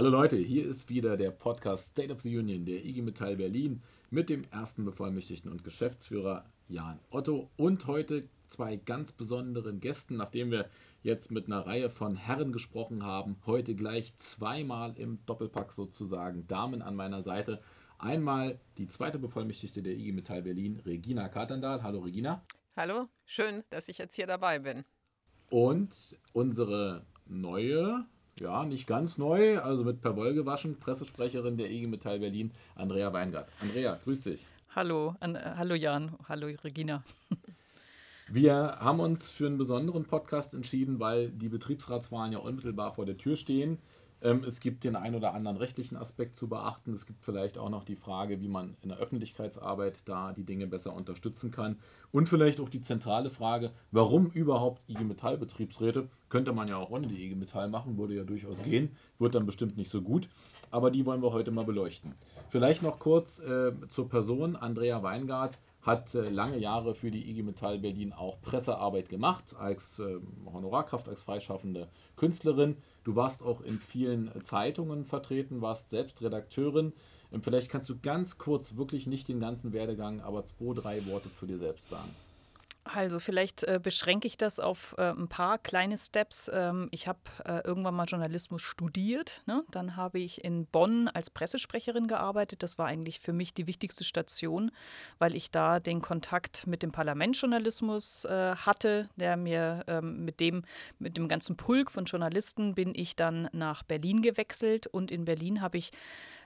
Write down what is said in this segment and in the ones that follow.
Hallo Leute, hier ist wieder der Podcast State of the Union der IG Metall Berlin mit dem ersten Bevollmächtigten und Geschäftsführer Jan Otto und heute zwei ganz besonderen Gästen, nachdem wir jetzt mit einer Reihe von Herren gesprochen haben, heute gleich zweimal im Doppelpack sozusagen Damen an meiner Seite. Einmal die zweite Bevollmächtigte der IG Metall Berlin, Regina Katendal. Hallo Regina. Hallo, schön, dass ich jetzt hier dabei bin. Und unsere neue ja, nicht ganz neu, also mit per Woll gewaschen, Pressesprecherin der IG Metall Berlin, Andrea Weingart. Andrea, grüß dich. Hallo, an, äh, hallo Jan, hallo Regina. Wir haben uns für einen besonderen Podcast entschieden, weil die Betriebsratswahlen ja unmittelbar vor der Tür stehen. Ähm, es gibt den einen oder anderen rechtlichen Aspekt zu beachten. Es gibt vielleicht auch noch die Frage, wie man in der Öffentlichkeitsarbeit da die Dinge besser unterstützen kann. Und vielleicht auch die zentrale Frage, warum überhaupt IG Metall Betriebsräte? Könnte man ja auch ohne die IG Metall machen, würde ja durchaus gehen, wird dann bestimmt nicht so gut. Aber die wollen wir heute mal beleuchten. Vielleicht noch kurz äh, zur Person. Andrea Weingart hat äh, lange Jahre für die IG Metall Berlin auch Pressearbeit gemacht, als äh, Honorarkraft, als freischaffende Künstlerin. Du warst auch in vielen Zeitungen vertreten, warst selbst Redakteurin. Ähm, vielleicht kannst du ganz kurz, wirklich nicht den ganzen Werdegang, aber zwei, drei Worte zu dir selbst sagen. Also vielleicht äh, beschränke ich das auf äh, ein paar kleine Steps. Ähm, ich habe äh, irgendwann mal Journalismus studiert. Ne? Dann habe ich in Bonn als Pressesprecherin gearbeitet. Das war eigentlich für mich die wichtigste Station, weil ich da den Kontakt mit dem Parlamentsjournalismus äh, hatte, der mir ähm, mit dem mit dem ganzen Pulk von Journalisten bin ich dann nach Berlin gewechselt und in Berlin habe ich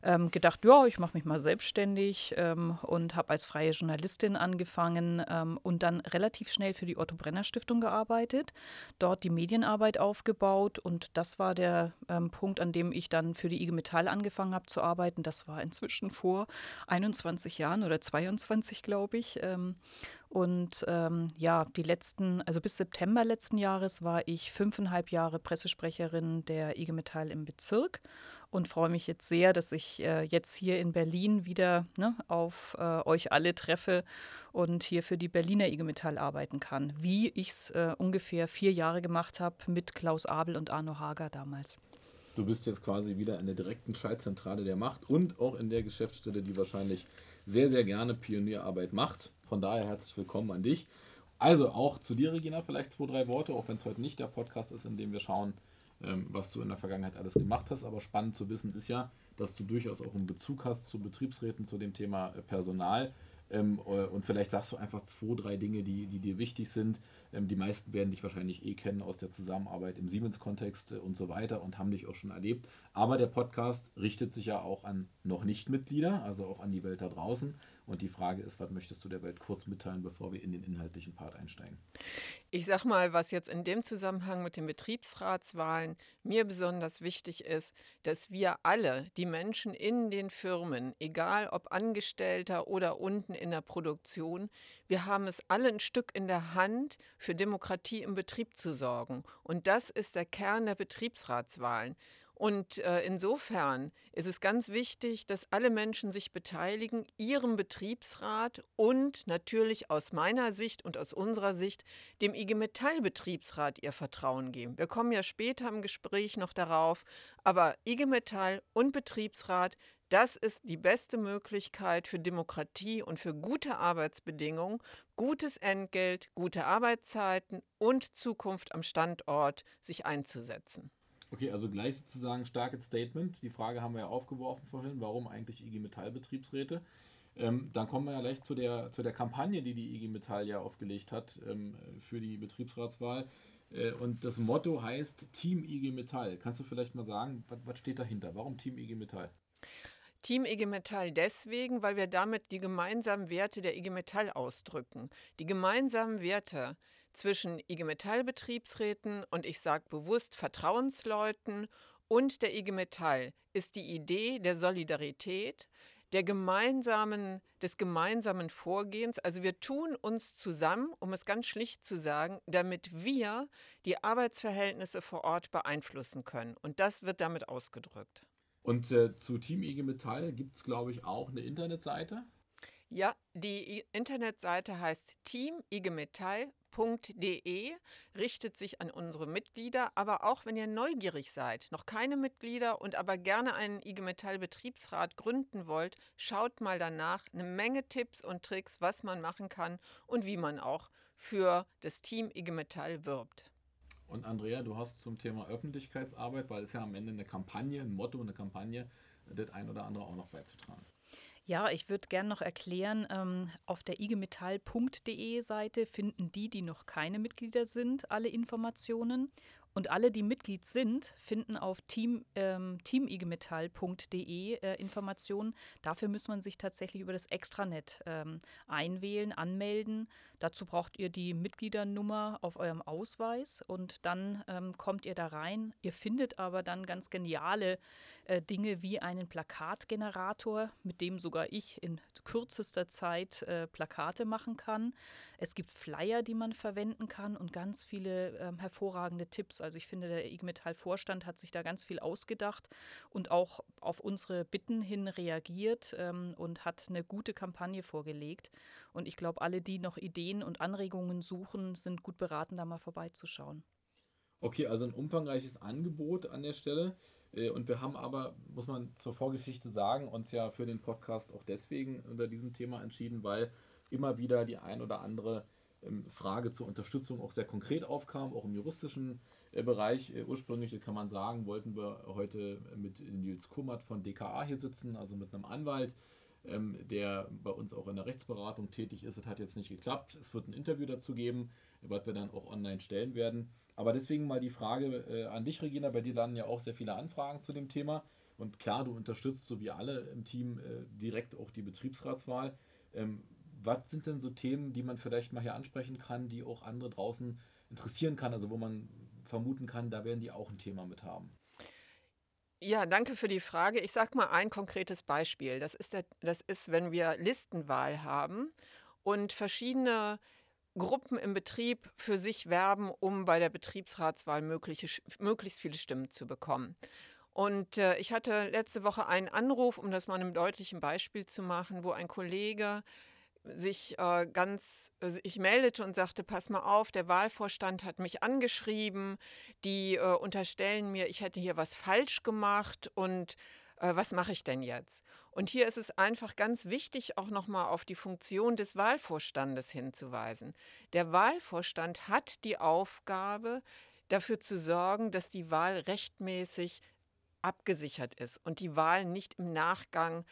ähm, gedacht, ja, ich mache mich mal selbstständig ähm, und habe als freie Journalistin angefangen ähm, und dann relativ schnell für die Otto Brenner Stiftung gearbeitet, dort die Medienarbeit aufgebaut und das war der ähm, Punkt, an dem ich dann für die IG Metall angefangen habe zu arbeiten. Das war inzwischen vor 21 Jahren oder 22, glaube ich. Und ähm, ja, die letzten, also bis September letzten Jahres war ich fünfeinhalb Jahre Pressesprecherin der IG Metall im Bezirk und freue mich jetzt sehr, dass ich äh, jetzt hier in Berlin wieder ne, auf äh, euch alle treffe und hier für die Berliner IG Metall arbeiten kann, wie ich es äh, ungefähr vier Jahre gemacht habe mit Klaus Abel und Arno Hager damals. Du bist jetzt quasi wieder in der direkten Schaltzentrale der Macht und auch in der Geschäftsstelle, die wahrscheinlich sehr, sehr gerne Pionierarbeit macht. Von daher herzlich willkommen an dich. Also auch zu dir, Regina, vielleicht zwei, drei Worte, auch wenn es heute nicht der Podcast ist, in dem wir schauen, ähm, was du in der Vergangenheit alles gemacht hast. Aber spannend zu wissen ist ja, dass du durchaus auch einen Bezug hast zu Betriebsräten, zu dem Thema äh, Personal. Ähm, äh, und vielleicht sagst du einfach zwei, drei Dinge, die, die dir wichtig sind. Ähm, die meisten werden dich wahrscheinlich eh kennen aus der Zusammenarbeit im Siemens-Kontext äh, und so weiter und haben dich auch schon erlebt. Aber der Podcast richtet sich ja auch an noch Nicht-Mitglieder, also auch an die Welt da draußen. Und die Frage ist, was möchtest du der Welt kurz mitteilen, bevor wir in den inhaltlichen Part einsteigen? Ich sag mal, was jetzt in dem Zusammenhang mit den Betriebsratswahlen mir besonders wichtig ist, dass wir alle, die Menschen in den Firmen, egal ob Angestellter oder unten in der Produktion, wir haben es alle ein Stück in der Hand, für Demokratie im Betrieb zu sorgen. Und das ist der Kern der Betriebsratswahlen. Und äh, insofern ist es ganz wichtig, dass alle Menschen sich beteiligen, ihrem Betriebsrat und natürlich aus meiner Sicht und aus unserer Sicht dem IG Metall Betriebsrat ihr Vertrauen geben. Wir kommen ja später im Gespräch noch darauf, aber IG Metall und Betriebsrat, das ist die beste Möglichkeit für Demokratie und für gute Arbeitsbedingungen, gutes Entgelt, gute Arbeitszeiten und Zukunft am Standort sich einzusetzen. Okay, also gleich sozusagen starkes Statement. Die Frage haben wir ja aufgeworfen vorhin, warum eigentlich IG Metall Betriebsräte? Ähm, dann kommen wir ja gleich zu der, zu der Kampagne, die die IG Metall ja aufgelegt hat ähm, für die Betriebsratswahl. Äh, und das Motto heißt Team IG Metall. Kannst du vielleicht mal sagen, was, was steht dahinter? Warum Team IG Metall? Team IG Metall deswegen, weil wir damit die gemeinsamen Werte der IG Metall ausdrücken. Die gemeinsamen Werte, zwischen IG Metall Betriebsräten und ich sage bewusst Vertrauensleuten und der IG Metall ist die Idee der Solidarität, der gemeinsamen, des gemeinsamen Vorgehens. Also wir tun uns zusammen, um es ganz schlicht zu sagen, damit wir die Arbeitsverhältnisse vor Ort beeinflussen können. Und das wird damit ausgedrückt. Und äh, zu Team IG Metall gibt es, glaube ich, auch eine Internetseite. Ja, die Internetseite heißt teamigemetall.com igmetal.de richtet sich an unsere Mitglieder, aber auch wenn ihr neugierig seid, noch keine Mitglieder und aber gerne einen IG Metall Betriebsrat gründen wollt, schaut mal danach. Eine Menge Tipps und Tricks, was man machen kann und wie man auch für das Team IG Metall wirbt. Und Andrea, du hast zum Thema Öffentlichkeitsarbeit, weil es ja am Ende eine Kampagne, ein Motto, eine Kampagne, das ein oder andere auch noch beizutragen. Ja, ich würde gerne noch erklären, ähm, auf der igmetall.de Seite finden die, die noch keine Mitglieder sind, alle Informationen. Und alle, die Mitglied sind, finden auf team, ähm, teamigemetall.de äh, Informationen. Dafür muss man sich tatsächlich über das Extranet ähm, einwählen, anmelden. Dazu braucht ihr die Mitgliedernummer auf eurem Ausweis und dann ähm, kommt ihr da rein. Ihr findet aber dann ganz geniale äh, Dinge wie einen Plakatgenerator, mit dem sogar ich in kürzester Zeit äh, Plakate machen kann. Es gibt Flyer, die man verwenden kann und ganz viele ähm, hervorragende Tipps. Also ich finde, der IG Metall-Vorstand hat sich da ganz viel ausgedacht und auch auf unsere Bitten hin reagiert ähm, und hat eine gute Kampagne vorgelegt. Und ich glaube, alle, die noch Ideen und Anregungen suchen, sind gut beraten, da mal vorbeizuschauen. Okay, also ein umfangreiches Angebot an der Stelle. Äh, und wir haben aber, muss man zur Vorgeschichte sagen, uns ja für den Podcast auch deswegen unter diesem Thema entschieden, weil immer wieder die ein oder andere Frage zur Unterstützung auch sehr konkret aufkam, auch im juristischen äh, Bereich. Äh, ursprünglich kann man sagen, wollten wir heute mit Nils Kummert von DKA hier sitzen, also mit einem Anwalt, ähm, der bei uns auch in der Rechtsberatung tätig ist. Das hat jetzt nicht geklappt. Es wird ein Interview dazu geben, was wir dann auch online stellen werden. Aber deswegen mal die Frage äh, an dich, Regina. Bei dir landen ja auch sehr viele Anfragen zu dem Thema. Und klar, du unterstützt, so wie alle im Team, direkt auch die Betriebsratswahl. Was sind denn so Themen, die man vielleicht mal hier ansprechen kann, die auch andere draußen interessieren kann, also wo man vermuten kann, da werden die auch ein Thema mit haben? Ja, danke für die Frage. Ich sage mal ein konkretes Beispiel. Das ist, der, das ist, wenn wir Listenwahl haben und verschiedene Gruppen im Betrieb für sich werben, um bei der Betriebsratswahl mögliche, möglichst viele Stimmen zu bekommen. Und äh, ich hatte letzte Woche einen Anruf, um das mal einem deutlichen Beispiel zu machen, wo ein Kollege sich äh, ganz, also ich meldete und sagte, pass mal auf, der Wahlvorstand hat mich angeschrieben, die äh, unterstellen mir, ich hätte hier was falsch gemacht und äh, was mache ich denn jetzt? Und hier ist es einfach ganz wichtig, auch nochmal auf die Funktion des Wahlvorstandes hinzuweisen. Der Wahlvorstand hat die Aufgabe, dafür zu sorgen, dass die Wahl rechtmäßig abgesichert ist und die Wahl nicht im Nachgang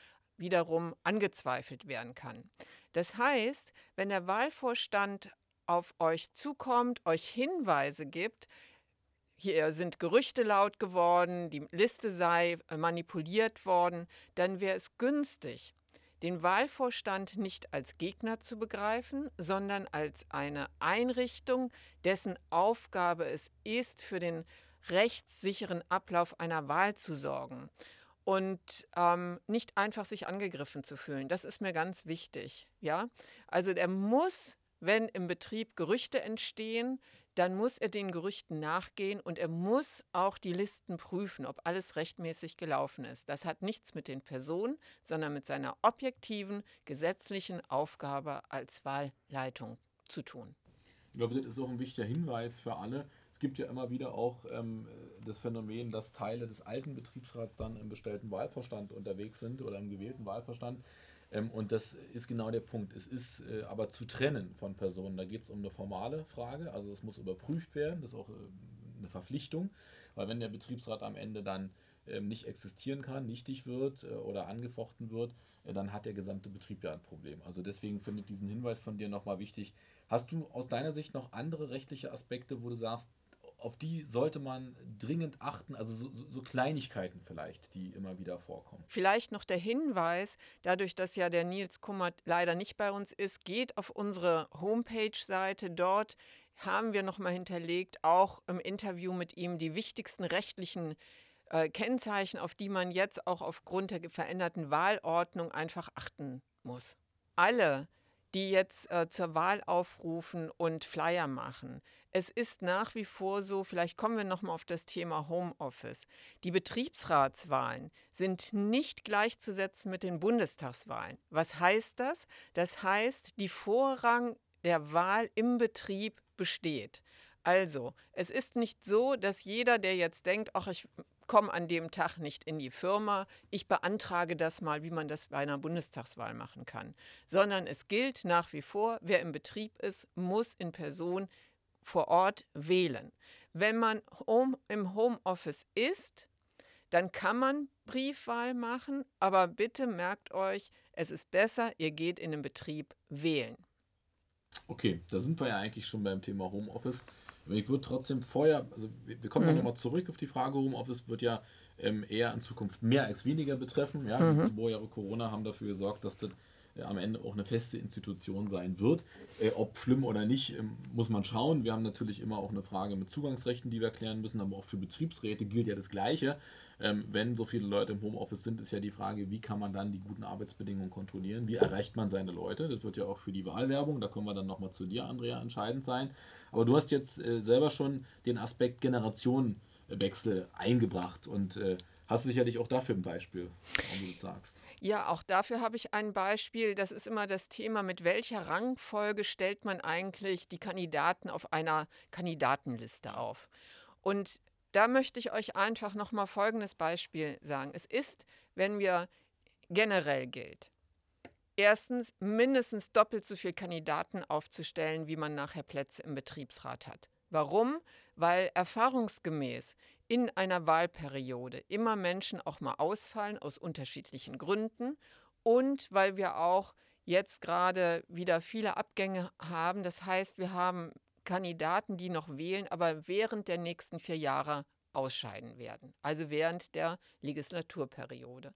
wiederum angezweifelt werden kann. Das heißt, wenn der Wahlvorstand auf euch zukommt, euch Hinweise gibt, hier sind Gerüchte laut geworden, die Liste sei äh, manipuliert worden, dann wäre es günstig, den Wahlvorstand nicht als Gegner zu begreifen, sondern als eine Einrichtung, dessen Aufgabe es ist, für den rechtssicheren Ablauf einer Wahl zu sorgen und ähm, nicht einfach sich angegriffen zu fühlen. Das ist mir ganz wichtig. Ja, also er muss, wenn im Betrieb Gerüchte entstehen, dann muss er den Gerüchten nachgehen und er muss auch die Listen prüfen, ob alles rechtmäßig gelaufen ist. Das hat nichts mit den Personen, sondern mit seiner objektiven gesetzlichen Aufgabe als Wahlleitung zu tun. Ich glaube, das ist auch ein wichtiger Hinweis für alle, gibt ja immer wieder auch ähm, das Phänomen, dass Teile des alten Betriebsrats dann im bestellten Wahlverstand unterwegs sind oder im gewählten Wahlverstand. Ähm, und das ist genau der Punkt. Es ist äh, aber zu trennen von Personen. Da geht es um eine formale Frage, also es muss überprüft werden, das ist auch äh, eine Verpflichtung, weil wenn der Betriebsrat am Ende dann ähm, nicht existieren kann, nichtig wird äh, oder angefochten wird, äh, dann hat der gesamte Betrieb ja ein Problem. Also deswegen finde ich diesen Hinweis von dir nochmal wichtig. Hast du aus deiner Sicht noch andere rechtliche Aspekte, wo du sagst, auf die sollte man dringend achten, also so, so, Kleinigkeiten vielleicht, die immer wieder vorkommen. Vielleicht noch der Hinweis, dadurch, dass ja der Nils Kummert leider nicht bei uns ist, geht auf unsere Homepage-Seite. Dort haben wir nochmal hinterlegt, auch im Interview mit ihm, die wichtigsten rechtlichen äh, Kennzeichen, auf die man jetzt auch aufgrund der veränderten Wahlordnung einfach achten muss. Alle die jetzt äh, zur Wahl aufrufen und Flyer machen. Es ist nach wie vor so, vielleicht kommen wir nochmal auf das Thema Homeoffice. Die Betriebsratswahlen sind nicht gleichzusetzen mit den Bundestagswahlen. Was heißt das? Das heißt, die Vorrang der Wahl im Betrieb besteht. Also, es ist nicht so, dass jeder, der jetzt denkt, ach, ich komme an dem Tag nicht in die Firma, ich beantrage das mal, wie man das bei einer Bundestagswahl machen kann, sondern es gilt nach wie vor, wer im Betrieb ist, muss in Person vor Ort wählen. Wenn man home, im Homeoffice ist, dann kann man Briefwahl machen, aber bitte merkt euch, es ist besser, ihr geht in den Betrieb wählen. Okay, da sind wir ja eigentlich schon beim Thema Homeoffice. Ich würde trotzdem vorher, also wir kommen mhm. nochmal zurück auf die Frage, Homeoffice wird ja ähm, eher in Zukunft mehr als weniger betreffen. Ja, mhm. die zwei Jahre Corona haben dafür gesorgt, dass das am Ende auch eine feste Institution sein wird. Äh, ob schlimm oder nicht, ähm, muss man schauen. Wir haben natürlich immer auch eine Frage mit Zugangsrechten, die wir klären müssen, aber auch für Betriebsräte gilt ja das Gleiche. Ähm, wenn so viele Leute im Homeoffice sind, ist ja die Frage, wie kann man dann die guten Arbeitsbedingungen kontrollieren? Wie erreicht man seine Leute? Das wird ja auch für die Wahlwerbung, da kommen wir dann nochmal zu dir, Andrea, entscheidend sein. Aber du hast jetzt äh, selber schon den Aspekt Generationenwechsel eingebracht und äh, hast sicherlich auch dafür ein Beispiel, warum du das sagst. Ja, auch dafür habe ich ein Beispiel. Das ist immer das Thema, mit welcher Rangfolge stellt man eigentlich die Kandidaten auf einer Kandidatenliste auf. Und da möchte ich euch einfach noch mal folgendes Beispiel sagen. Es ist, wenn wir generell gilt, erstens mindestens doppelt so viele Kandidaten aufzustellen, wie man nachher Plätze im Betriebsrat hat. Warum? Weil erfahrungsgemäß in einer Wahlperiode immer Menschen auch mal ausfallen aus unterschiedlichen Gründen und weil wir auch jetzt gerade wieder viele Abgänge haben. Das heißt, wir haben Kandidaten, die noch wählen, aber während der nächsten vier Jahre ausscheiden werden, also während der Legislaturperiode.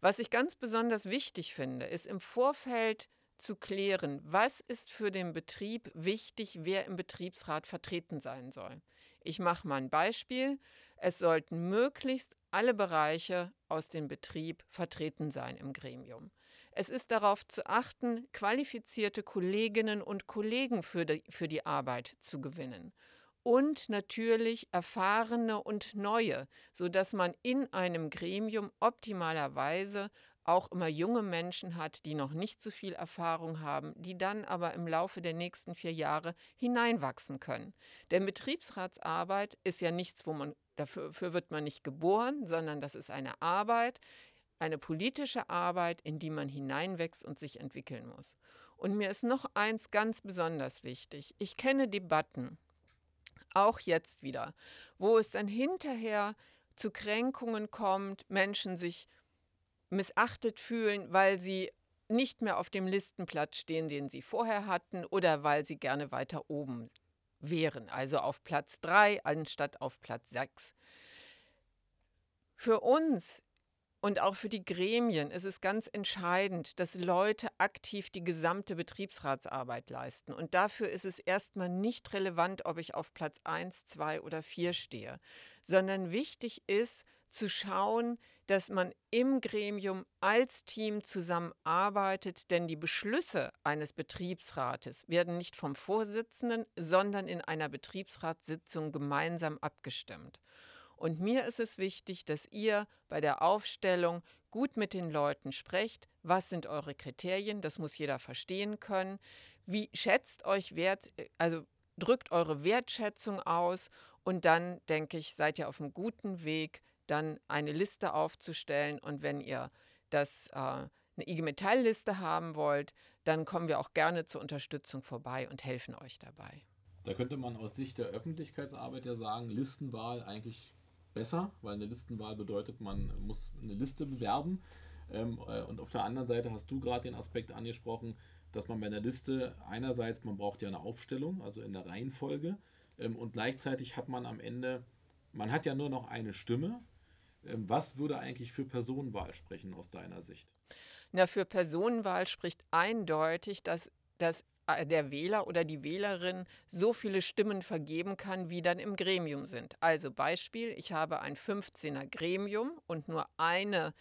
Was ich ganz besonders wichtig finde, ist im Vorfeld zu klären, was ist für den Betrieb wichtig, wer im Betriebsrat vertreten sein soll. Ich mache mal ein Beispiel. Es sollten möglichst alle Bereiche aus dem Betrieb vertreten sein im Gremium. Es ist darauf zu achten, qualifizierte Kolleginnen und Kollegen für die, für die Arbeit zu gewinnen. Und natürlich erfahrene und neue, sodass man in einem Gremium optimalerweise auch immer junge Menschen hat, die noch nicht so viel Erfahrung haben, die dann aber im Laufe der nächsten vier Jahre hineinwachsen können. Denn Betriebsratsarbeit ist ja nichts, wo man dafür, wird man nicht geboren, sondern das ist eine Arbeit, eine politische Arbeit, in die man hineinwächst und sich entwickeln muss. Und mir ist noch eins ganz besonders wichtig. Ich kenne Debatten, auch jetzt wieder, wo es dann hinterher zu Kränkungen kommt, Menschen sich missachtet fühlen, weil sie nicht mehr auf dem Listenplatz stehen, den sie vorher hatten, oder weil sie gerne weiter oben wären, also auf Platz 3 anstatt auf Platz 6. Für uns und auch für die Gremien ist es ganz entscheidend, dass Leute aktiv die gesamte Betriebsratsarbeit leisten. Und dafür ist es erstmal nicht relevant, ob ich auf Platz 1, 2 oder 4 stehe, sondern wichtig ist zu schauen, dass man im Gremium als Team zusammenarbeitet, denn die Beschlüsse eines Betriebsrates werden nicht vom Vorsitzenden, sondern in einer Betriebsratssitzung gemeinsam abgestimmt. Und mir ist es wichtig, dass ihr bei der Aufstellung gut mit den Leuten sprecht. Was sind eure Kriterien? Das muss jeder verstehen können. Wie schätzt euch Wert, also drückt eure Wertschätzung aus und dann denke ich, seid ihr auf einem guten Weg, dann eine Liste aufzustellen und wenn ihr das äh, eine IG Metall-Liste haben wollt, dann kommen wir auch gerne zur Unterstützung vorbei und helfen euch dabei. Da könnte man aus Sicht der Öffentlichkeitsarbeit ja sagen, Listenwahl eigentlich besser, weil eine Listenwahl bedeutet, man muss eine Liste bewerben. Ähm, äh, und auf der anderen Seite hast du gerade den Aspekt angesprochen, dass man bei einer Liste einerseits, man braucht ja eine Aufstellung, also in der Reihenfolge, ähm, und gleichzeitig hat man am Ende, man hat ja nur noch eine Stimme. Ähm, was würde eigentlich für Personenwahl sprechen aus deiner Sicht? Na, für Personenwahl spricht eindeutig, dass das äh, der Wähler oder die Wählerin so viele Stimmen vergeben kann, wie dann im Gremium sind. Also Beispiel, ich habe ein 15er Gremium und nur eine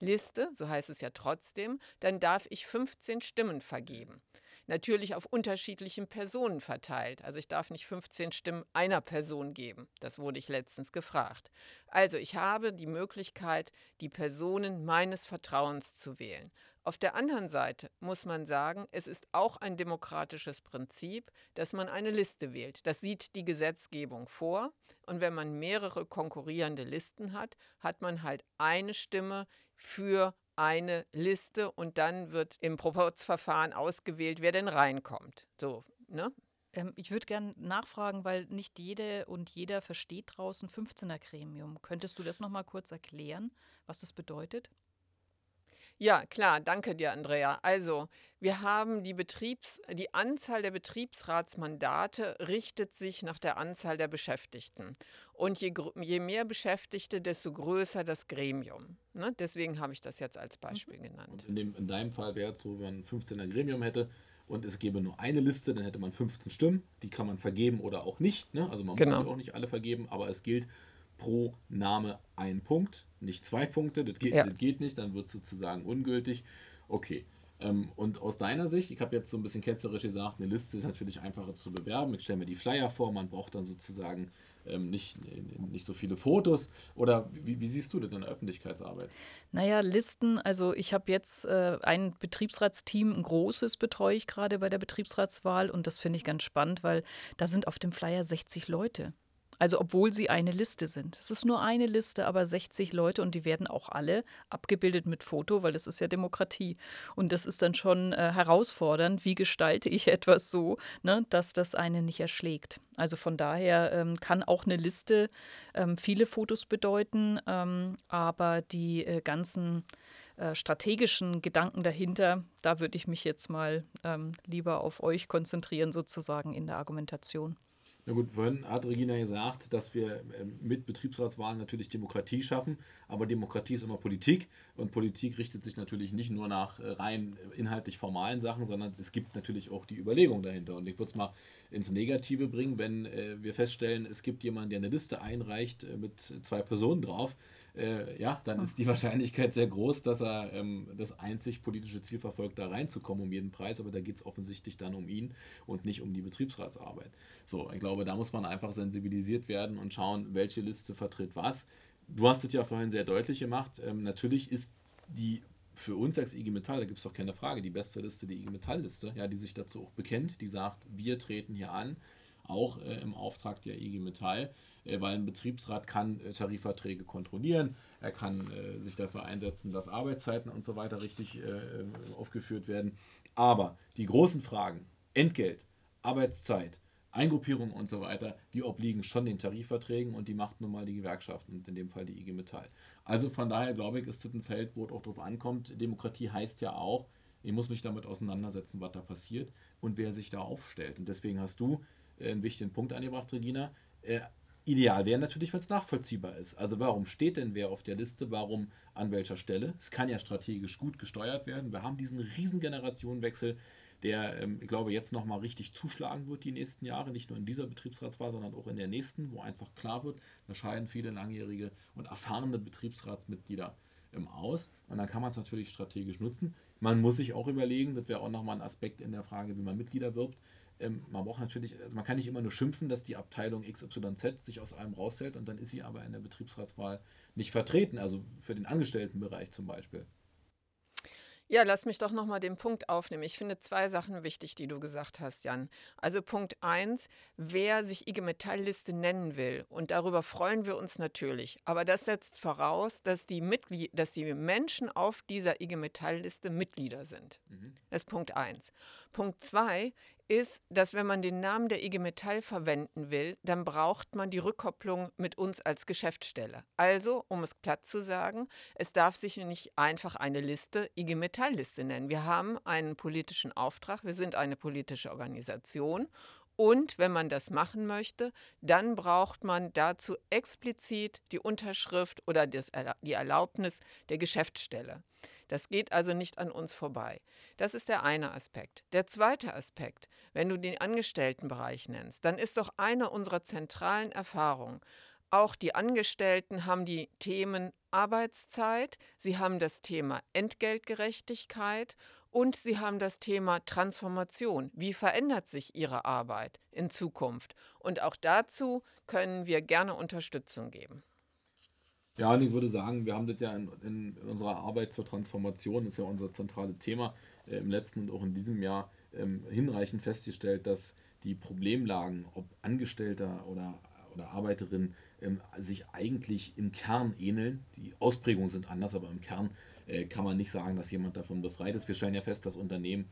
Liste, so heißt es ja trotzdem, dann darf ich 15 Stimmen vergeben. Natürlich auf unterschiedlichen Personen verteilt. Also ich darf nicht 15 Stimmen einer Person geben. Das wurde ich letztens gefragt. Also ich habe die Möglichkeit, die Personen meines Vertrauens zu wählen. Auf der anderen Seite muss man sagen, es ist auch ein demokratisches Prinzip, dass man eine Liste wählt. Das sieht die Gesetzgebung vor. Und wenn man mehrere konkurrierende Listen hat, hat man halt eine Stimme für eine Liste und dann wird im Proporzverfahren ausgewählt, wer denn reinkommt. So, ne? Ähm, ich würde gerne nachfragen, weil nicht jede und jeder versteht draußen 15er Gremium. Könntest du das nochmal kurz erklären, was das bedeutet? Ja, klar, danke dir, Andrea. Also, wir haben die Betriebs die Anzahl der Betriebsratsmandate richtet sich nach der Anzahl der Beschäftigten. Und je, je mehr Beschäftigte, desto größer das Gremium. Ne? Deswegen habe ich das jetzt als mhm. Beispiel genannt. Und in, dem, in deinem Fall wäre es so, wenn man ein 15er Gremium hätte und es gäbe nur eine Liste, dann hätte man 15 Stimmen. Die kann man vergeben oder auch nicht. Ne? Also man muss genau. auch nicht alle vergeben, aber es gilt pro Name ein Punkt nicht zwei Punkte, das geht, ja. das geht nicht, dann wird es sozusagen ungültig. Okay. Ähm, und aus deiner Sicht, ich habe jetzt so ein bisschen ketzerisch gesagt, eine Liste ist natürlich einfacher zu bewerben. Ich stelle mir die Flyer vor, man braucht dann sozusagen ähm, nicht, nicht so viele Fotos. Oder wie, wie, siehst du das in der Öffentlichkeitsarbeit? Naja, Listen, also ich habe jetzt äh, ein Betriebsratsteam, ein großes betreue ich gerade bei der Betriebsratswahl und das finde ich ganz spannend, weil da sind auf dem Flyer 60 Leute. Also obwohl sie eine Liste sind. Es ist nur eine Liste, aber 60 Leute und die werden auch alle abgebildet mit Foto, weil das ist ja Demokratie. Und das ist dann schon äh, herausfordernd, wie gestalte ich etwas so, ne, dass das eine nicht erschlägt. Also von daher ähm, kann auch eine Liste ähm, viele Fotos bedeuten, ähm, aber die äh, ganzen äh, strategischen Gedanken dahinter, da würde ich mich jetzt mal ähm, lieber auf euch konzentrieren, sozusagen in der Argumentation. Na gut, vorhin hat Regina gesagt, dass wir ähm, mit Betriebsratswahlen natürlich Demokratie schaffen, aber Demokratie ist immer Politik und Politik richtet sich natürlich nicht nur nach äh, rein inhaltlich formalen Sachen, sondern es gibt natürlich auch die Überlegung dahinter. Und ich würde es mal ins Negative bringen, wenn äh, wir feststellen, es gibt jemanden, der eine Liste einreicht äh, mit zwei Personen drauf äh, ja, dann ist die Wahrscheinlichkeit sehr groß, dass er ähm, das einzig politische Ziel verfolgt, da reinzukommen um jeden Preis. Aber da geht es offensichtlich dann um ihn und nicht um die Betriebsratsarbeit. So, ich glaube, da muss man einfach sensibilisiert werden und schauen, welche Liste vertritt was. Du hast es ja vorhin sehr deutlich gemacht. Ähm, natürlich ist die für uns als IG Metall, da gibt es doch keine Frage, die beste Liste die IG Metall-Liste, ja, die sich dazu auch bekennt, die sagt, wir treten hier an, auch äh, im Auftrag der IG Metall. Äh, weil ein Betriebsrat kann äh, Tarifverträge kontrollieren, er kann äh, sich dafür einsetzen, dass Arbeitszeiten und so weiter richtig aufgeführt werden. Aber die großen Fragen, Entgelt, Arbeitszeit, Eingruppierung und so weiter, die obliegen schon den Tarifverträgen und die macht nun mal die Gewerkschaften und in dem Fall die IG Metall. Also von daher glaube ich, ist das ein Feld, wo es auch drauf ankommt. Demokratie heißt ja auch, ich muss mich damit auseinandersetzen, was da passiert und wer sich da aufstellt. Und deswegen hast du einen wichtigen Punkt angebracht, Regina. Ideal wäre natürlich, wenn es nachvollziehbar ist. Also warum steht denn wer auf der Liste, warum an welcher Stelle? Es kann ja strategisch gut gesteuert werden. Wir haben diesen riesen Generationenwechsel, der, ähm, ich glaube, jetzt nochmal richtig zuschlagen wird die nächsten Jahre, nicht nur in dieser Betriebsratswahl, sondern auch in der nächsten, wo einfach klar wird, da scheiden viele langjährige und erfahrene Betriebsratsmitglieder ähm, aus. Und dann kann man es natürlich strategisch nutzen. Man muss sich auch überlegen, das wäre auch nochmal ein Aspekt in der Frage, wie man Mitglieder wirbt, ähm, man braucht natürlich, also man kann nicht immer nur schimpfen, dass die Abteilung XYZ sich aus allem raushält und dann ist sie aber in der Betriebsratswahl nicht vertreten, also für den Angestelltenbereich zum Beispiel. Ja, lass mich doch nochmal den Punkt aufnehmen. Ich finde zwei Sachen wichtig, die du gesagt hast, Jan. Also Punkt eins, wer sich IG Metall-Liste nennen will, und darüber freuen wir uns natürlich. Aber das setzt voraus, dass die, Mitglied dass die Menschen auf dieser IG Metall-Liste Mitglieder sind. Mhm. Das ist Punkt eins. Punkt zwei, ist, dass wenn man den Namen der IG Metall verwenden will, dann braucht man die Rückkopplung mit uns als Geschäftsstelle. Also, um es platt zu sagen, es darf sich nicht einfach eine Liste IG Metall Liste nennen. Wir haben einen politischen Auftrag, wir sind eine politische Organisation und wenn man das machen möchte, dann braucht man dazu explizit die Unterschrift oder die Erlaubnis der Geschäftsstelle. Das geht also nicht an uns vorbei. Das ist der eine Aspekt. Der zweite Aspekt, wenn du den Angestelltenbereich nennst, dann ist doch eine unserer zentralen Erfahrungen, auch die Angestellten haben die Themen Arbeitszeit, sie haben das Thema Entgeltgerechtigkeit Und Sie haben das Thema Transformation. Wie verändert sich Ihre Arbeit in Zukunft? Und auch dazu können wir gerne Unterstützung geben. Ja, und ich würde sagen, wir haben das ja in, in unserer Arbeit zur Transformation, das ist ja unser zentrales Thema, äh, im letzten und auch in diesem Jahr ähm, hinreichend festgestellt, dass die Problemlagen, ob Angestellter oder, oder Arbeiterin, ähm, sich eigentlich im Kern ähneln. Die Ausprägungen sind anders, aber im Kern äh, kann man nicht sagen, dass jemand davon befreit ist. Wir stellen ja fest, dass Unternehmen,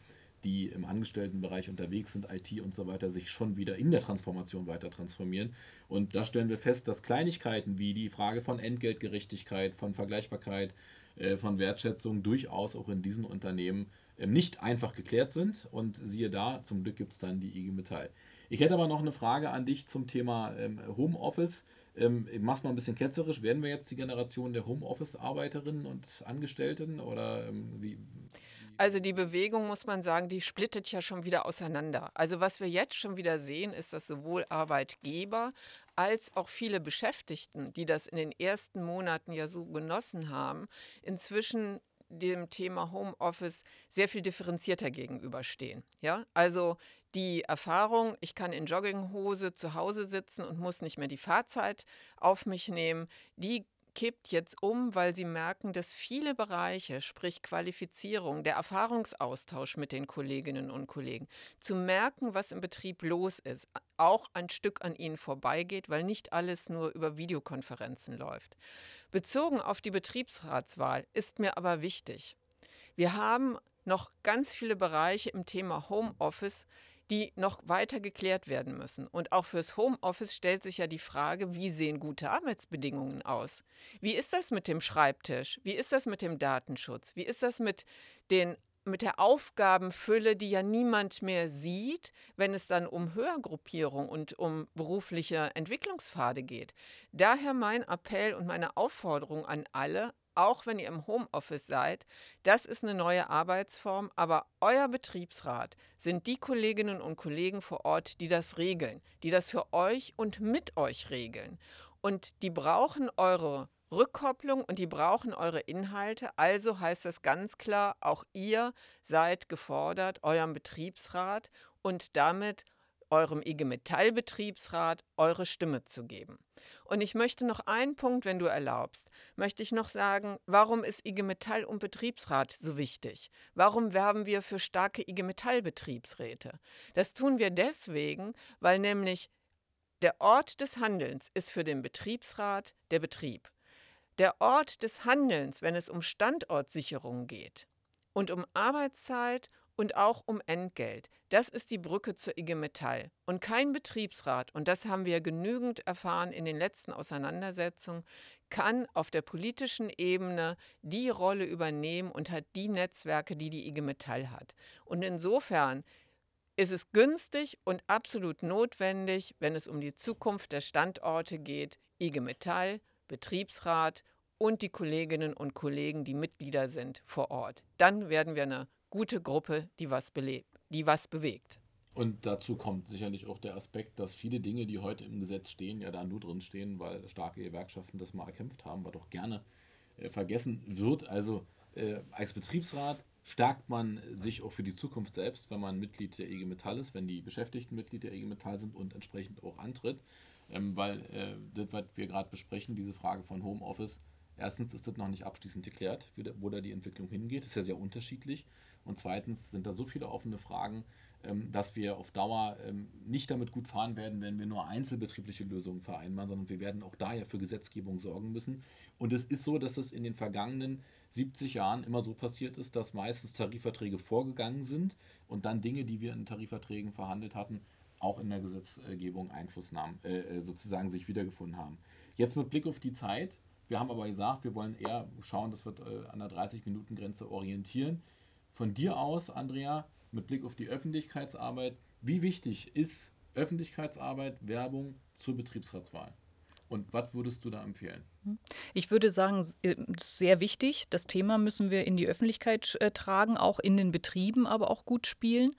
die im Angestelltenbereich unterwegs sind, IT und so weiter, sich schon wieder in der Transformation weiter transformieren. Und da stellen wir fest, dass Kleinigkeiten wie die Frage von Entgeltgerechtigkeit, von Vergleichbarkeit, äh, von Wertschätzung durchaus auch in diesen Unternehmen ähm, nicht einfach geklärt sind. Und siehe da, zum Glück gibt es dann die IG Metall. Ich hätte aber noch eine Frage an dich zum Thema ähm, Homeoffice. Ähm, mach's mal ein bisschen ketzerisch. Werden wir jetzt die Generation der Homeoffice-Arbeiterinnen und Angestellten oder ähm, wie? Also die Bewegung, muss man sagen, die splittet ja schon wieder auseinander. Also was wir jetzt schon wieder sehen, ist, dass sowohl Arbeitgeber als auch viele Beschäftigten, die das in den ersten Monaten ja so genossen haben, inzwischen dem Thema Homeoffice sehr viel differenzierter gegenüberstehen. Ja, also die Erfahrung, ich kann in Jogginghose zu Hause sitzen und muss nicht mehr die Fahrzeit auf mich nehmen, die kippt jetzt um, weil sie merken, dass viele Bereiche, sprich Qualifizierung, der Erfahrungsaustausch mit den Kolleginnen und Kollegen, zu merken, was im Betrieb los ist, auch ein Stück an ihnen vorbeigeht, weil nicht alles nur über Videokonferenzen läuft. Bezogen auf die Betriebsratswahl ist mir aber wichtig, wir haben noch ganz viele Bereiche im Thema Homeoffice, die noch weiter geklärt werden müssen. Und auch fürs Homeoffice stellt sich ja die Frage, wie sehen gute Arbeitsbedingungen aus? Wie ist das mit dem Schreibtisch? Wie ist das mit dem Datenschutz? Wie ist das mit den mit der Aufgabenfülle, die ja niemand mehr sieht, wenn es dann um Hörgruppierung und um berufliche Entwicklungspfade geht. Daher mein Appell und meine Aufforderung an alle, auch wenn ihr im Homeoffice seid. Das ist eine neue Arbeitsform, aber euer Betriebsrat sind die Kolleginnen und Kollegen vor Ort, die das regeln, die das für euch und mit euch regeln. Und die brauchen eure Rückkopplung und die brauchen eure Inhalte. Also heißt das ganz klar, auch ihr seid gefordert, eurem Betriebsrat und damit eurem IG Metall Betriebsrat eure Stimme zu geben. Und ich möchte noch einen Punkt, wenn du erlaubst, möchte ich noch sagen, warum ist IG Metall und Betriebsrat so wichtig? Warum werben wir für starke IG Metall Betriebsräte? Das tun wir deswegen, weil nämlich der Ort des Handelns ist für den Betriebsrat der Betrieb. Der Ort des Handelns, wenn es um Standortsicherung geht und um Arbeitszeit und auch um Entgelt. Das ist die Brücke zur IG Metall. Und kein Betriebsrat, und das haben wir genügend erfahren in den letzten Auseinandersetzungen, kann auf der politischen Ebene die Rolle übernehmen und hat die Netzwerke, die die IG Metall hat. Und insofern ist es günstig und absolut notwendig, wenn es um die Zukunft der Standorte geht, IG Metall, Betriebsrat und die Kolleginnen und Kollegen, die Mitglieder sind vor Ort. Dann werden wir eine gute Gruppe, die was, die was bewegt. Und dazu kommt sicherlich auch der Aspekt, dass viele Dinge, die heute im Gesetz stehen, ja da nur drin stehen, weil starke Gewerkschaften das mal erkämpft haben, was doch gerne äh, vergessen wird. Also äh, als Betriebsrat stärkt man sich auch für die Zukunft selbst, wenn man Mitglied der IG Metall ist, wenn die Beschäftigten Mitglied der IG Metall sind und entsprechend auch antritt. Ähm, weil äh, das, was wir gerade besprechen, diese Frage von Homeoffice, erstens ist das noch nicht abschließend geklärt, wo da die Entwicklung hingeht. Das ist ja sehr unterschiedlich. Und zweitens sind da so viele offene Fragen, ähm, dass wir auf Dauer ähm, nicht damit gut fahren werden, wenn wir nur einzelbetriebliche Lösungen vereinbaren, sondern wir werden auch da ja für Gesetzgebung sorgen müssen. Und es ist so, dass es in den vergangenen 70 Jahren immer so passiert ist, dass meistens Tarifverträge vorgegangen sind und dann Dinge, die wir in Tarifverträgen verhandelt hatten, auch in der Gesetzgebung Einfluss nahmen, äh, äh, sozusagen sich wiedergefunden haben. Jetzt mit Blick auf die Zeit, wir haben aber gesagt, wir wollen eher schauen, dass wir äh, an der 30-Minuten-Grenze orientieren von dir aus, Andrea, mit Blick auf die Öffentlichkeitsarbeit, wie wichtig ist Öffentlichkeitsarbeit, Werbung zur Betriebsratswahl? Und was würdest du da empfehlen? Ich würde sagen, äh, sehr wichtig. Das Thema müssen wir in die Öffentlichkeit äh, tragen, auch in den Betrieben, aber auch gut spielen.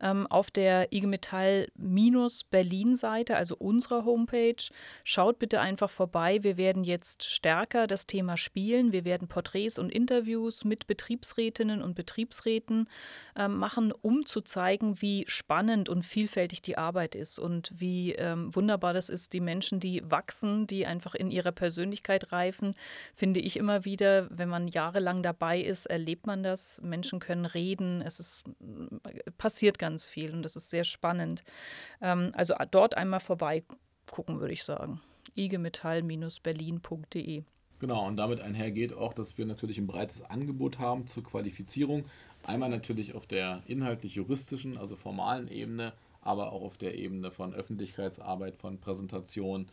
Ähm, auf der IG Metall-Berlin-Seite, also unserer Homepage, schaut bitte einfach vorbei. Wir werden jetzt stärker das Thema spielen. Wir werden Porträts und Interviews mit Betriebsrätinnen und Betriebsräten äh, machen, um zu zeigen, wie spannend und vielfältig die Arbeit ist und wie ähm, wunderbar das ist, die Menschen, die wachsen, die einfach in ihrer Persönlichkeit reifen, finde ich immer wieder, wenn man jahrelang dabei ist, erlebt man das. Menschen können reden, es ist, passiert ganz viel und das ist sehr spannend. Ähm, also dort einmal vorbei gucken, würde ich sagen. igemetall-berlin.de. Genau, und damit einhergeht auch, dass wir natürlich ein breites Angebot haben zur Qualifizierung. Einmal natürlich auf der inhaltlich-juristischen, also formalen Ebene, aber auch auf der Ebene von Öffentlichkeitsarbeit, von Präsentation,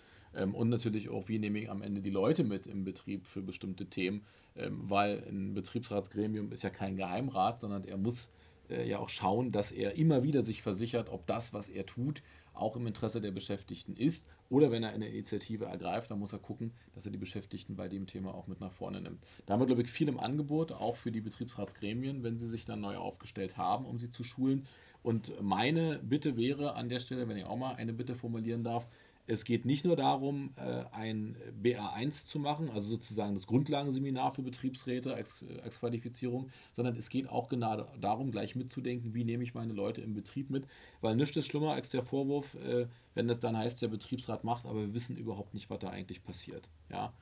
und natürlich auch, wie nehme ich am Ende die Leute mit im Betrieb für bestimmte Themen, ähm, weil ein Betriebsratsgremium ist ja kein Geheimrat, sondern er muss äh, ja auch schauen, dass er immer wieder sich versichert, ob das, was er tut, auch im Interesse der Beschäftigten ist. Oder wenn er eine Initiative ergreift, dann muss er gucken, dass er die Beschäftigten bei dem Thema auch mit nach vorne nimmt. Da haben wir, glaube ich, viel im Angebot, auch für die Betriebsratsgremien, wenn sie sich dann neu aufgestellt haben, um sie zu schulen. Und meine Bitte wäre an der Stelle, wenn ich auch mal eine Bitte formulieren darf, es geht nicht nur darum, äh, ein BA1 zu machen, also sozusagen das Grundlagenseminar für Betriebsräte als, als Qualifizierung, sondern es geht auch genau darum, gleich mitzudenken, wie nehme ich meine Leute im Betrieb mit, weil nichts ist schlimmer als der Vorwurf, äh, wenn das dann heißt, der Betriebsrat macht, aber wir wissen überhaupt nicht, was da eigentlich passiert. Ja,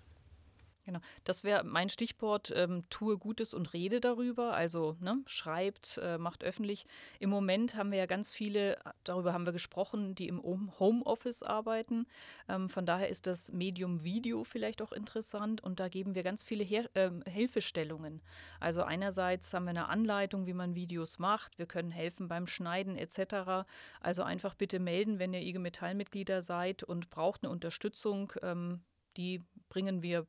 Genau, das wäre mein Stichwort, ähm, tue Gutes und rede darüber. Also ne, schreibt, äh, macht öffentlich. Im Moment haben wir ja ganz viele, darüber haben wir gesprochen, die im Homeoffice arbeiten. Ähm, von daher ist das Medium Video vielleicht auch interessant und da geben wir ganz viele Her ähm, Hilfestellungen. Also einerseits haben wir eine Anleitung, wie man Videos macht. Wir können helfen beim Schneiden etc. Also einfach bitte melden, wenn ihr IG Metall-Mitglieder seid und braucht eine Unterstützung. Ähm, die bringen wir,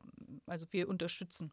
also wir unterstützen.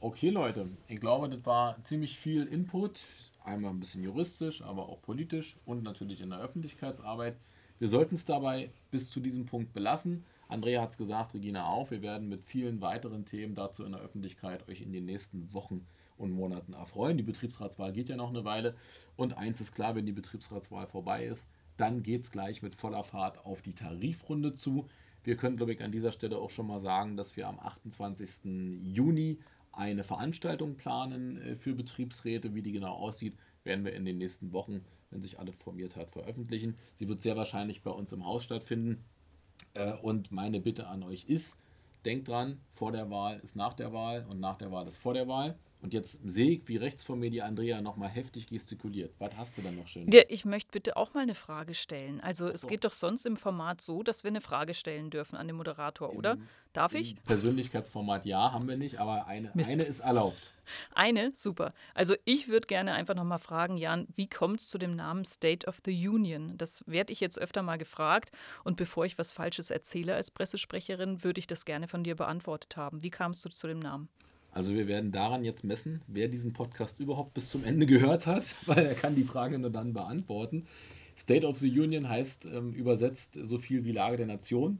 Okay, Leute, ich glaube, das war ziemlich viel Input. Einmal ein bisschen juristisch, aber auch politisch und natürlich in der Öffentlichkeitsarbeit. Wir sollten es dabei bis zu diesem Punkt belassen. Andrea hat es gesagt, Regina auch. Wir werden mit vielen weiteren Themen dazu in der Öffentlichkeit euch in den nächsten Wochen und Monaten erfreuen. Die Betriebsratswahl geht ja noch eine Weile. Und eins ist klar, wenn die Betriebsratswahl vorbei ist, dann geht es gleich mit voller Fahrt auf die Tarifrunde zu. Wir können, glaube ich, an dieser Stelle auch schon mal sagen, dass wir am 28. Juni eine Veranstaltung planen äh, für Betriebsräte. Wie die genau aussieht, werden wir in den nächsten Wochen, wenn sich alles formiert hat, veröffentlichen. Sie wird sehr wahrscheinlich bei uns im Haus stattfinden. Äh, und meine Bitte an euch ist, denkt dran, vor der Wahl ist nach der Wahl und nach der Wahl ist vor der Wahl. Und jetzt sehe ich, wie rechts von mir die Andrea nochmal heftig gestikuliert. Was hast du denn noch schön? Ja, ich möchte bitte auch mal eine Frage stellen. Also es so. geht doch sonst im Format so, dass wir eine Frage stellen dürfen an den Moderator, Im, oder? Darf ich? Persönlichkeitsformat ja, haben wir nicht, aber eine, eine ist erlaubt. Eine, super. Also ich würde gerne einfach nochmal fragen, Jan, wie kommt es zu dem Namen State of the Union? Das werde ich jetzt öfter mal gefragt. Und bevor ich was Falsches erzähle als Pressesprecherin, würde ich das gerne von dir beantwortet haben. Wie kamst du zu dem Namen? Also wir werden daran jetzt messen, wer diesen Podcast überhaupt bis zum Ende gehört hat, weil er kann die Frage nur dann beantworten. State of the Union heißt ähm, übersetzt so viel wie Lage der Nation.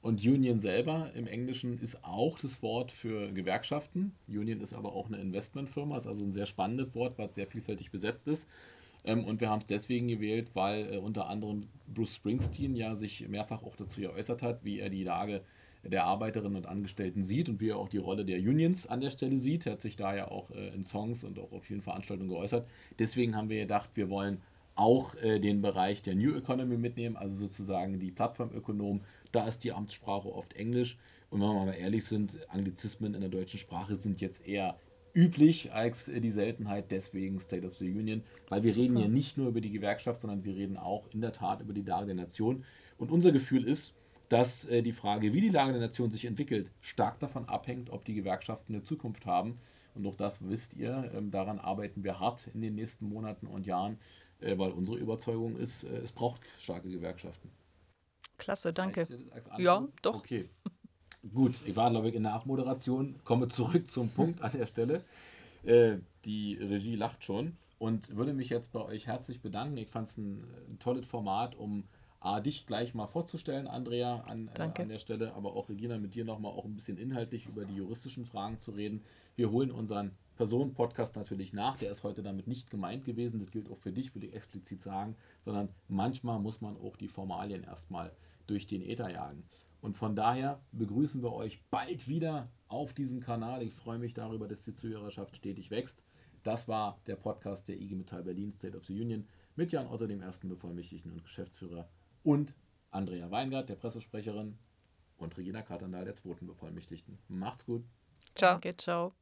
Und Union selber im Englischen ist auch das Wort für Gewerkschaften. Union ist aber auch eine Investmentfirma, ist also ein sehr spannendes Wort, weil es sehr vielfältig besetzt ist. Ähm, und wir haben es deswegen gewählt, weil äh, unter anderem Bruce Springsteen ja sich mehrfach auch dazu geäußert hat, wie er die Lage der Arbeiterinnen und Angestellten sieht und wie er auch die Rolle der Unions an der Stelle sieht. Er hat sich da ja auch äh, in Songs und auch auf vielen Veranstaltungen geäußert. Deswegen haben wir gedacht, wir wollen auch äh, den Bereich der New Economy mitnehmen, also sozusagen die Plattformökonomen. Da ist die Amtssprache oft Englisch. Und wenn wir mal ehrlich sind, Anglizismen in der deutschen Sprache sind jetzt eher üblich als äh, die Seltenheit, deswegen State of the Union, weil wir Super. reden ja nicht nur über die Gewerkschaft, sondern wir reden auch in der Tat über die Lage der Nation. Und unser Gefühl ist, dass äh, die Frage, wie die Lage der Nation sich entwickelt, stark davon abhängt, ob die Gewerkschaften eine Zukunft haben. Und auch das wisst ihr, ähm, daran arbeiten wir hart in den nächsten Monaten und Jahren, äh, weil unsere Überzeugung ist, äh, es braucht starke Gewerkschaften. Klasse, danke. Ja, doch. Okay. Gut, ich war, glaube ich, in der Abmoderation. Komme zurück zum Punkt an der Stelle. Äh, die Regie lacht schon und würde mich jetzt bei euch herzlich bedanken. Ich fand es ein, ein tolles Format, um A, dich gleich mal vorzustellen, Andrea, an, äh, an der Stelle, aber auch Regina, mit dir nochmal auch ein bisschen inhaltlich über die juristischen Fragen zu reden. Wir holen unseren Personen-Podcast natürlich nach, der ist heute damit nicht gemeint gewesen, das gilt auch für dich, will ich explizit sagen, sondern manchmal muss man auch die Formalien erstmal durch den Äther jagen. Und von daher begrüßen wir euch bald wieder auf diesem Kanal. Ich freue mich darüber, dass die Zuhörerschaft stetig wächst. Das war der Podcast der IG Metall Berlin State of the Union mit Jan Otto, dem ersten Bevollmächtigten und Geschäftsführer, und Andrea Weingart, der Pressesprecherin, und Regina Katerndahl, der zweiten Bevollmächtigten. Macht's gut. Ciao. Danke, ciao.